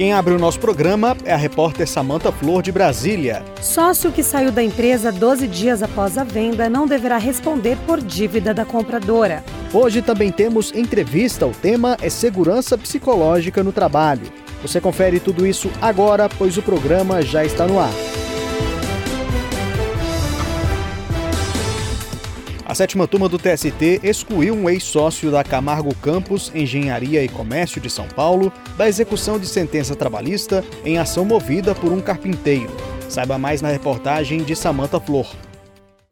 Quem abre o nosso programa é a repórter Samanta Flor de Brasília. Sócio que saiu da empresa 12 dias após a venda não deverá responder por dívida da compradora. Hoje também temos entrevista. O tema é segurança psicológica no trabalho. Você confere tudo isso agora, pois o programa já está no ar. A sétima turma do TST excluiu um ex-sócio da Camargo Campos Engenharia e Comércio de São Paulo da execução de sentença trabalhista em ação movida por um carpinteiro. Saiba mais na reportagem de Samanta Flor.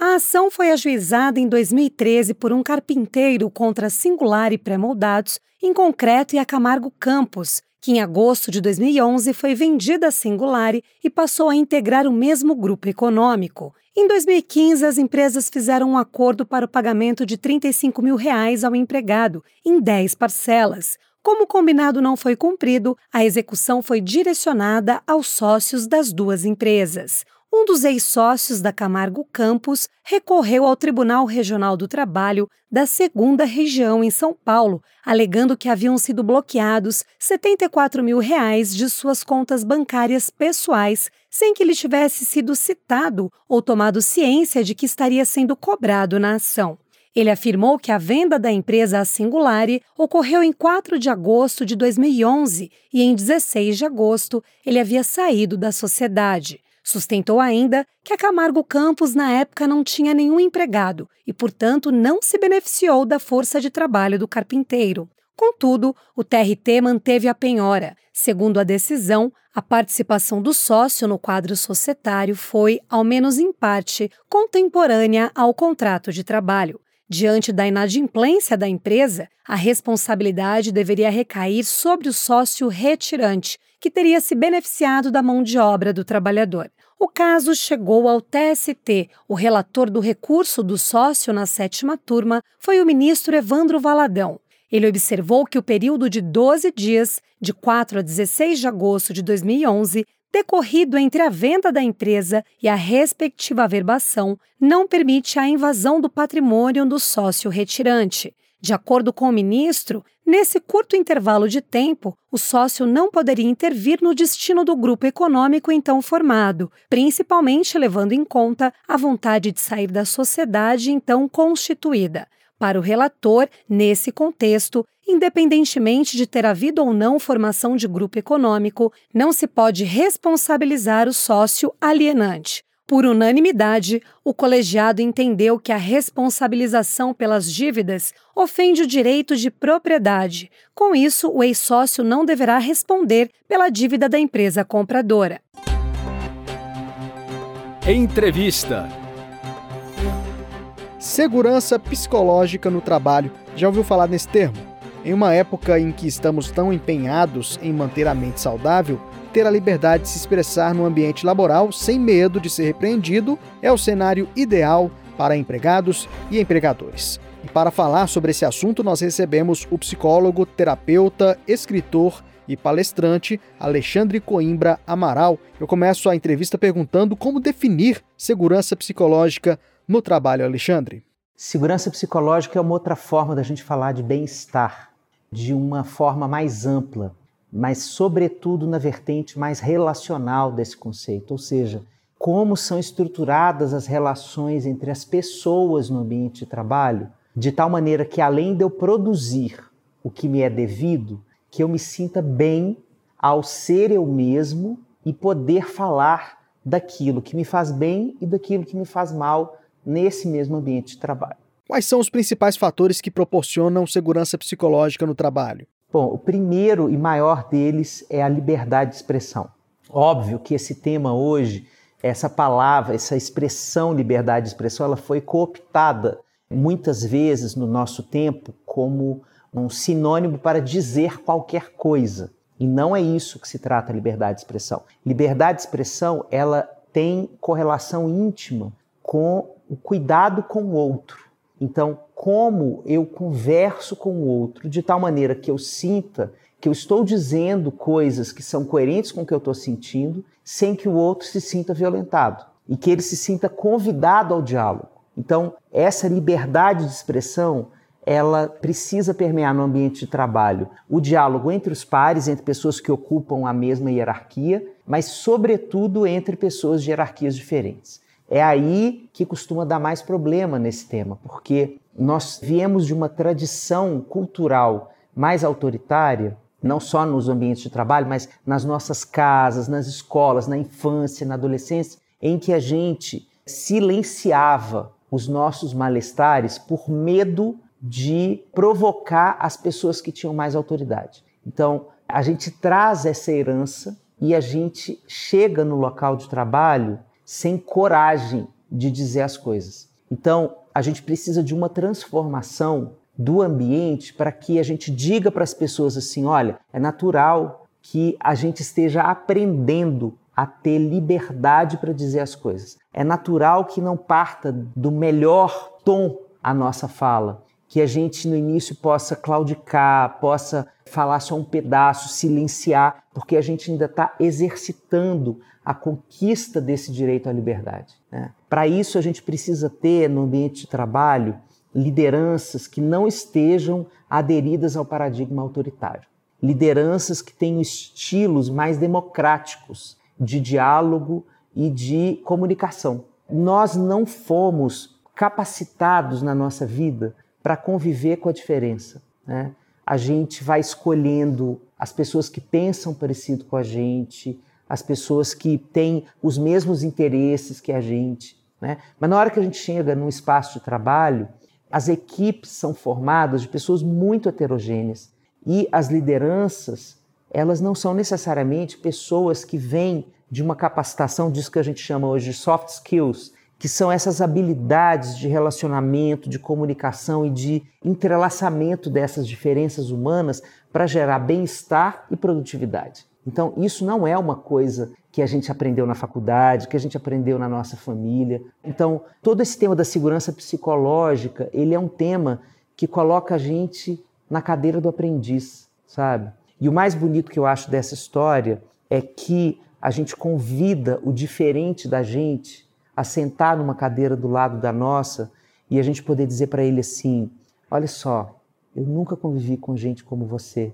A ação foi ajuizada em 2013 por um carpinteiro contra Singular e Pré-Moldados, em concreto e a Camargo Campos, que em agosto de 2011 foi vendida a Singulari e passou a integrar o mesmo grupo econômico. Em 2015, as empresas fizeram um acordo para o pagamento de 35 mil reais ao empregado, em 10 parcelas. Como o combinado não foi cumprido, a execução foi direcionada aos sócios das duas empresas um dos ex-sócios da Camargo Campos recorreu ao Tribunal Regional do Trabalho da segunda região em São Paulo, alegando que haviam sido bloqueados 74 mil reais de suas contas bancárias pessoais, sem que lhe tivesse sido citado ou tomado ciência de que estaria sendo cobrado na ação. Ele afirmou que a venda da empresa à Singulari ocorreu em 4 de agosto de 2011 e em 16 de agosto ele havia saído da sociedade. Sustentou ainda que a Camargo Campos na época não tinha nenhum empregado e, portanto, não se beneficiou da força de trabalho do carpinteiro. Contudo, o TRT manteve a penhora. Segundo a decisão, a participação do sócio no quadro societário foi, ao menos em parte, contemporânea ao contrato de trabalho. Diante da inadimplência da empresa, a responsabilidade deveria recair sobre o sócio retirante, que teria se beneficiado da mão de obra do trabalhador. O caso chegou ao TST. O relator do recurso do sócio na sétima turma foi o ministro Evandro Valadão. Ele observou que o período de 12 dias, de 4 a 16 de agosto de 2011, decorrido entre a venda da empresa e a respectiva averbação, não permite a invasão do patrimônio do sócio retirante. De acordo com o ministro, nesse curto intervalo de tempo, o sócio não poderia intervir no destino do grupo econômico então formado, principalmente levando em conta a vontade de sair da sociedade então constituída. Para o relator, nesse contexto, independentemente de ter havido ou não formação de grupo econômico, não se pode responsabilizar o sócio alienante. Por unanimidade, o colegiado entendeu que a responsabilização pelas dívidas ofende o direito de propriedade. Com isso, o ex-sócio não deverá responder pela dívida da empresa compradora. Entrevista. Segurança psicológica no trabalho. Já ouviu falar nesse termo? Em uma época em que estamos tão empenhados em manter a mente saudável, ter a liberdade de se expressar no ambiente laboral sem medo de ser repreendido é o cenário ideal para empregados e empregadores. E para falar sobre esse assunto, nós recebemos o psicólogo, terapeuta, escritor e palestrante Alexandre Coimbra Amaral. Eu começo a entrevista perguntando como definir segurança psicológica no trabalho, Alexandre. Segurança psicológica é uma outra forma da gente falar de bem-estar, de uma forma mais ampla mas, sobretudo, na vertente mais relacional desse conceito, ou seja, como são estruturadas as relações entre as pessoas no ambiente de trabalho, de tal maneira que, além de eu produzir o que me é devido, que eu me sinta bem ao ser eu mesmo e poder falar daquilo que me faz bem e daquilo que me faz mal nesse mesmo ambiente de trabalho. Quais são os principais fatores que proporcionam segurança psicológica no trabalho? Bom, o primeiro e maior deles é a liberdade de expressão. Óbvio que esse tema hoje, essa palavra, essa expressão liberdade de expressão, ela foi cooptada muitas vezes no nosso tempo como um sinônimo para dizer qualquer coisa. E não é isso que se trata a liberdade de expressão. Liberdade de expressão, ela tem correlação íntima com o cuidado com o outro. Então, como eu converso com o outro de tal maneira que eu sinta que eu estou dizendo coisas que são coerentes com o que eu estou sentindo, sem que o outro se sinta violentado e que ele se sinta convidado ao diálogo. Então, essa liberdade de expressão, ela precisa permear no ambiente de trabalho o diálogo entre os pares, entre pessoas que ocupam a mesma hierarquia, mas, sobretudo, entre pessoas de hierarquias diferentes. É aí que costuma dar mais problema nesse tema, porque nós viemos de uma tradição cultural mais autoritária, não só nos ambientes de trabalho, mas nas nossas casas, nas escolas, na infância, na adolescência, em que a gente silenciava os nossos malestares por medo de provocar as pessoas que tinham mais autoridade. Então, a gente traz essa herança e a gente chega no local de trabalho sem coragem de dizer as coisas. Então, a gente precisa de uma transformação do ambiente para que a gente diga para as pessoas assim: olha, é natural que a gente esteja aprendendo a ter liberdade para dizer as coisas. É natural que não parta do melhor tom a nossa fala, que a gente no início possa claudicar, possa falar só um pedaço, silenciar, porque a gente ainda está exercitando a conquista desse direito à liberdade. Né? Para isso, a gente precisa ter no ambiente de trabalho lideranças que não estejam aderidas ao paradigma autoritário. Lideranças que tenham estilos mais democráticos, de diálogo e de comunicação. Nós não fomos capacitados na nossa vida para conviver com a diferença. Né? A gente vai escolhendo as pessoas que pensam parecido com a gente, as pessoas que têm os mesmos interesses que a gente. Né? Mas na hora que a gente chega num espaço de trabalho, as equipes são formadas de pessoas muito heterogêneas e as lideranças elas não são necessariamente pessoas que vêm de uma capacitação disso que a gente chama hoje de soft skills, que são essas habilidades de relacionamento, de comunicação e de entrelaçamento dessas diferenças humanas para gerar bem-estar e produtividade. Então, isso não é uma coisa que a gente aprendeu na faculdade, que a gente aprendeu na nossa família. Então, todo esse tema da segurança psicológica, ele é um tema que coloca a gente na cadeira do aprendiz, sabe? E o mais bonito que eu acho dessa história é que a gente convida o diferente da gente a sentar numa cadeira do lado da nossa e a gente poder dizer para ele assim: olha só, eu nunca convivi com gente como você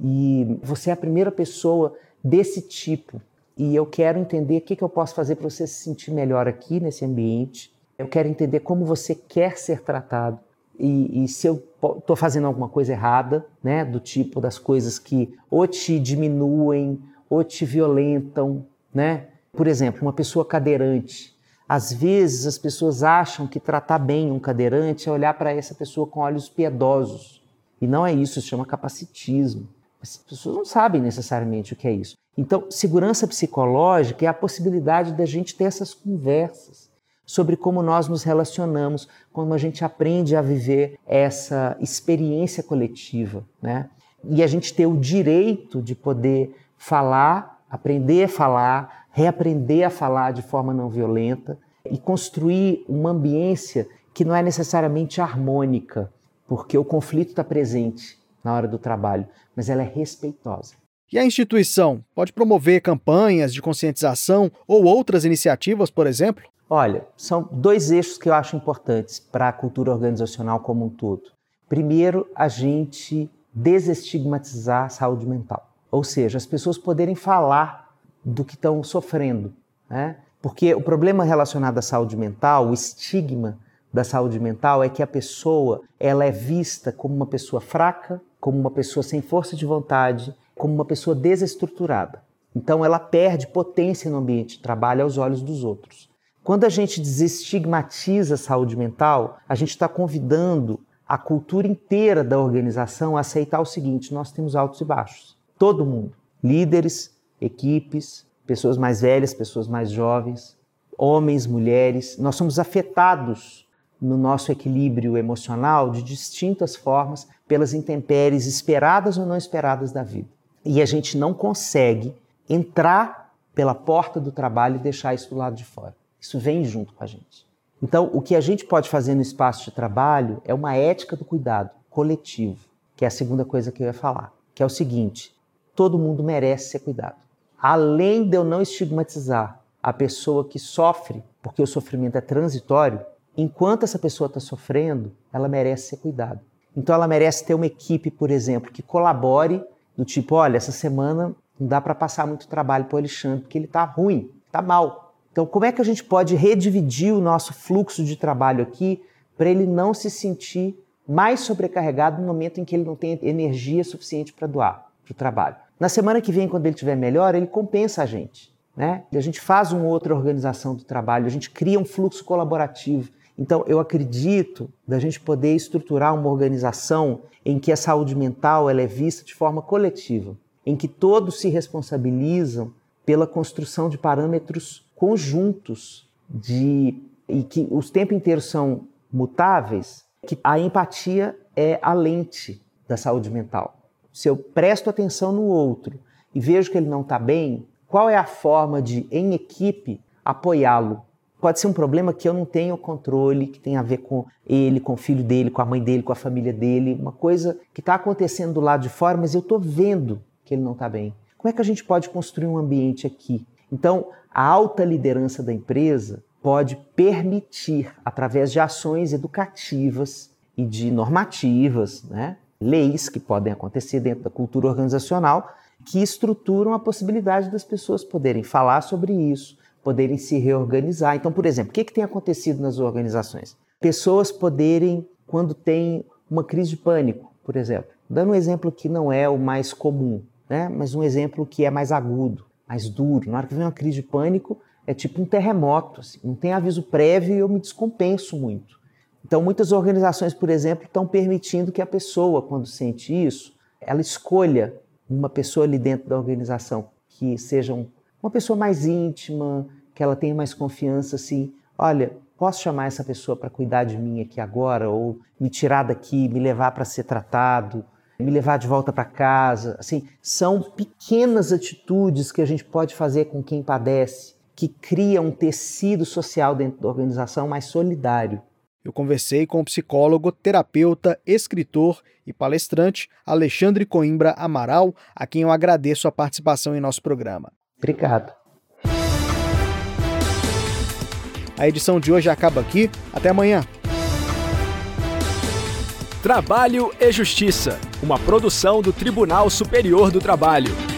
e você é a primeira pessoa desse tipo e eu quero entender o que, que eu posso fazer para você se sentir melhor aqui nesse ambiente. Eu quero entender como você quer ser tratado e, e se eu estou fazendo alguma coisa errada, né, do tipo das coisas que ou te diminuem ou te violentam, né? Por exemplo, uma pessoa cadeirante. Às vezes as pessoas acham que tratar bem um cadeirante é olhar para essa pessoa com olhos piedosos. E não é isso, isso chama capacitismo. As pessoas não sabem necessariamente o que é isso. Então, segurança psicológica é a possibilidade da gente ter essas conversas sobre como nós nos relacionamos, como a gente aprende a viver essa experiência coletiva, né? E a gente ter o direito de poder falar, aprender a falar, reaprender a falar de forma não violenta e construir uma ambiência que não é necessariamente harmônica, porque o conflito está presente na hora do trabalho, mas ela é respeitosa. E a instituição pode promover campanhas de conscientização ou outras iniciativas, por exemplo? Olha, são dois eixos que eu acho importantes para a cultura organizacional como um todo. Primeiro, a gente desestigmatizar a saúde mental. Ou seja, as pessoas poderem falar do que estão sofrendo. Né? Porque o problema relacionado à saúde mental, o estigma da saúde mental é que a pessoa ela é vista como uma pessoa fraca, como uma pessoa sem força de vontade, como uma pessoa desestruturada. Então ela perde potência no ambiente de trabalho aos olhos dos outros. Quando a gente desestigmatiza a saúde mental, a gente está convidando a cultura inteira da organização a aceitar o seguinte: nós temos altos e baixos todo mundo, líderes, equipes, pessoas mais velhas, pessoas mais jovens, homens, mulheres. Nós somos afetados no nosso equilíbrio emocional de distintas formas pelas intempéries esperadas ou não esperadas da vida. E a gente não consegue entrar pela porta do trabalho e deixar isso do lado de fora. Isso vem junto com a gente. Então, o que a gente pode fazer no espaço de trabalho é uma ética do cuidado coletivo, que é a segunda coisa que eu ia falar, que é o seguinte: todo mundo merece ser cuidado. Além de eu não estigmatizar a pessoa que sofre, porque o sofrimento é transitório, enquanto essa pessoa está sofrendo, ela merece ser cuidada. Então, ela merece ter uma equipe, por exemplo, que colabore do tipo, olha, essa semana não dá para passar muito trabalho para o Alexandre, porque ele está ruim, está mal. Então, como é que a gente pode redividir o nosso fluxo de trabalho aqui para ele não se sentir mais sobrecarregado no momento em que ele não tem energia suficiente para doar para o trabalho? Na semana que vem, quando ele estiver melhor, ele compensa a gente. Né? A gente faz uma outra organização do trabalho, a gente cria um fluxo colaborativo. Então, eu acredito da gente poder estruturar uma organização em que a saúde mental ela é vista de forma coletiva, em que todos se responsabilizam pela construção de parâmetros conjuntos de e que os tempos inteiros são mutáveis, que a empatia é a lente da saúde mental. Se eu presto atenção no outro e vejo que ele não está bem, qual é a forma de, em equipe, apoiá-lo? Pode ser um problema que eu não tenho controle, que tem a ver com ele, com o filho dele, com a mãe dele, com a família dele, uma coisa que está acontecendo do lado de fora, mas eu estou vendo que ele não está bem. Como é que a gente pode construir um ambiente aqui? Então, a alta liderança da empresa pode permitir, através de ações educativas e de normativas, né, leis que podem acontecer dentro da cultura organizacional, que estruturam a possibilidade das pessoas poderem falar sobre isso, poderem se reorganizar. Então, por exemplo, o que, que tem acontecido nas organizações? Pessoas poderem, quando tem uma crise de pânico, por exemplo, dando um exemplo que não é o mais comum, né, mas um exemplo que é mais agudo mais duro. Na hora que vem uma crise de pânico, é tipo um terremoto. Assim. Não tem aviso prévio e eu me descompenso muito. Então, muitas organizações, por exemplo, estão permitindo que a pessoa, quando sente isso, ela escolha uma pessoa ali dentro da organização que seja um, uma pessoa mais íntima, que ela tenha mais confiança, assim, olha, posso chamar essa pessoa para cuidar de mim aqui agora, ou me tirar daqui, me levar para ser tratado, me levar de volta para casa. Assim, são pequenas atitudes que a gente pode fazer com quem padece, que cria um tecido social dentro da organização mais solidário. Eu conversei com o psicólogo, terapeuta, escritor e palestrante Alexandre Coimbra Amaral, a quem eu agradeço a participação em nosso programa. Obrigado. A edição de hoje acaba aqui. Até amanhã. Trabalho e Justiça, uma produção do Tribunal Superior do Trabalho.